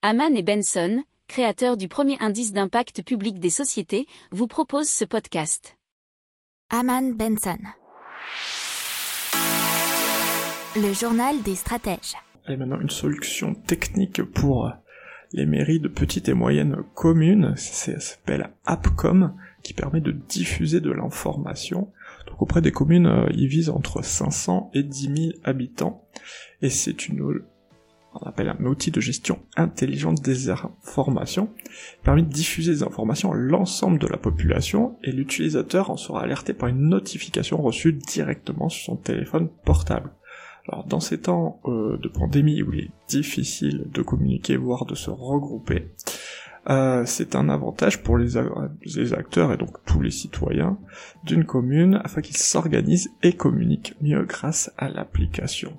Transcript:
Haman et Benson, créateurs du premier indice d'impact public des sociétés, vous proposent ce podcast. Haman Benson. Le journal des stratèges. Et maintenant une solution technique pour les mairies de petites et moyennes communes, ça s'appelle AppCom, qui permet de diffuser de l'information. Donc auprès des communes, euh, il vise entre 500 et 10 000 habitants, et c'est une on appelle un outil de gestion intelligente des informations, permet de diffuser des informations à l'ensemble de la population et l'utilisateur en sera alerté par une notification reçue directement sur son téléphone portable. Alors dans ces temps euh, de pandémie où il est difficile de communiquer, voire de se regrouper, euh, c'est un avantage pour les, les, acteurs et donc tous les citoyens d'une commune afin qu'ils s'organisent et communiquent mieux grâce à l'application.